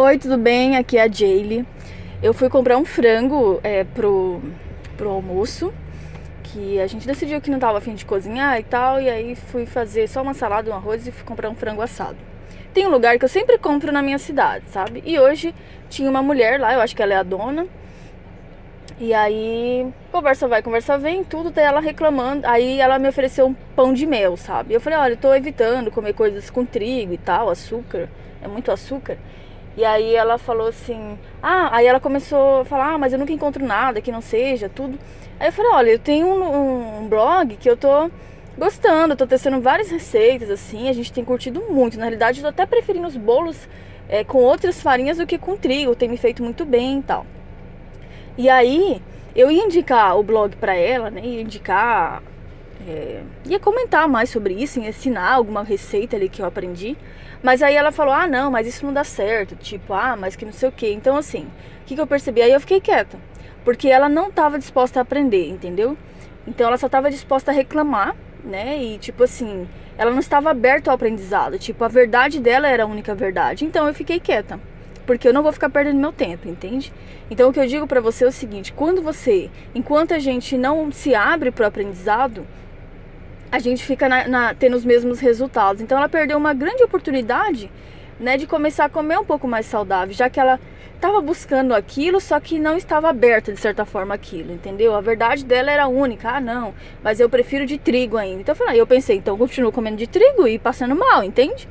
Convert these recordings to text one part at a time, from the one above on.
Oi, tudo bem? Aqui é a Jaylee. Eu fui comprar um frango é, pro, pro almoço, que a gente decidiu que não tava afim de cozinhar e tal, e aí fui fazer só uma salada, um arroz e fui comprar um frango assado. Tem um lugar que eu sempre compro na minha cidade, sabe? E hoje tinha uma mulher lá, eu acho que ela é a dona. E aí, conversa vai, conversa vem, tudo, daí ela reclamando. Aí ela me ofereceu um pão de mel, sabe? Eu falei, olha, eu tô evitando comer coisas com trigo e tal, açúcar, é muito açúcar. E aí ela falou assim, ah, aí ela começou a falar, ah, mas eu nunca encontro nada que não seja, tudo. Aí eu falei, olha, eu tenho um, um blog que eu tô gostando, tô testando várias receitas, assim, a gente tem curtido muito. Na realidade, eu tô até preferindo os bolos é, com outras farinhas do que com trigo, tem me feito muito bem e tal. E aí, eu ia indicar o blog para ela, né, ia indicar, é, ia comentar mais sobre isso, ensinar alguma receita ali que eu aprendi. Mas aí ela falou: ah, não, mas isso não dá certo. Tipo, ah, mas que não sei o quê. Então, assim, o que, que eu percebi? Aí eu fiquei quieta. Porque ela não estava disposta a aprender, entendeu? Então ela só estava disposta a reclamar, né? E tipo assim, ela não estava aberta ao aprendizado. Tipo, a verdade dela era a única verdade. Então eu fiquei quieta. Porque eu não vou ficar perdendo meu tempo, entende? Então o que eu digo para você é o seguinte: quando você, enquanto a gente não se abre para o aprendizado, a gente fica na, na, tendo os mesmos resultados. Então ela perdeu uma grande oportunidade né, de começar a comer um pouco mais saudável, já que ela estava buscando aquilo, só que não estava aberta de certa forma aquilo, entendeu? A verdade dela era única. Ah, não, mas eu prefiro de trigo ainda. Então eu falei, eu pensei, então eu continuo comendo de trigo e passando mal, entende?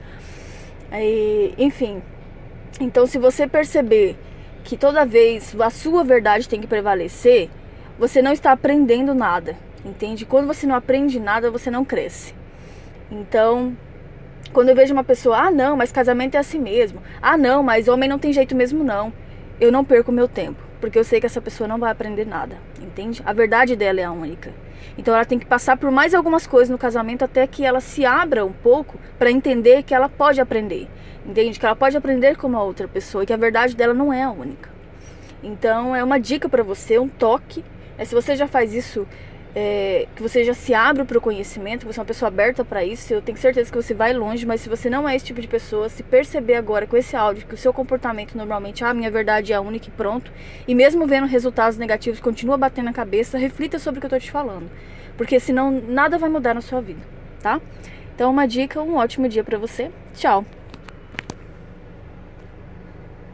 Aí, enfim. Então se você perceber que toda vez a sua verdade tem que prevalecer, você não está aprendendo nada entende? Quando você não aprende nada, você não cresce. Então, quando eu vejo uma pessoa, ah, não, mas casamento é assim mesmo. Ah, não, mas homem não tem jeito mesmo, não. Eu não perco meu tempo, porque eu sei que essa pessoa não vai aprender nada, entende? A verdade dela é a única. Então ela tem que passar por mais algumas coisas no casamento até que ela se abra um pouco para entender que ela pode aprender. Entende? Que ela pode aprender como a outra pessoa e que a verdade dela não é a única. Então é uma dica para você, um toque. É, se você já faz isso é, que você já se abre para o conhecimento, que você é uma pessoa aberta para isso, eu tenho certeza que você vai longe, mas se você não é esse tipo de pessoa, se perceber agora com esse áudio que o seu comportamento normalmente, ah, minha verdade é a única e pronto, e mesmo vendo resultados negativos, continua batendo na cabeça, reflita sobre o que eu tô te falando, porque senão nada vai mudar na sua vida, tá? Então, uma dica, um ótimo dia para você. Tchau!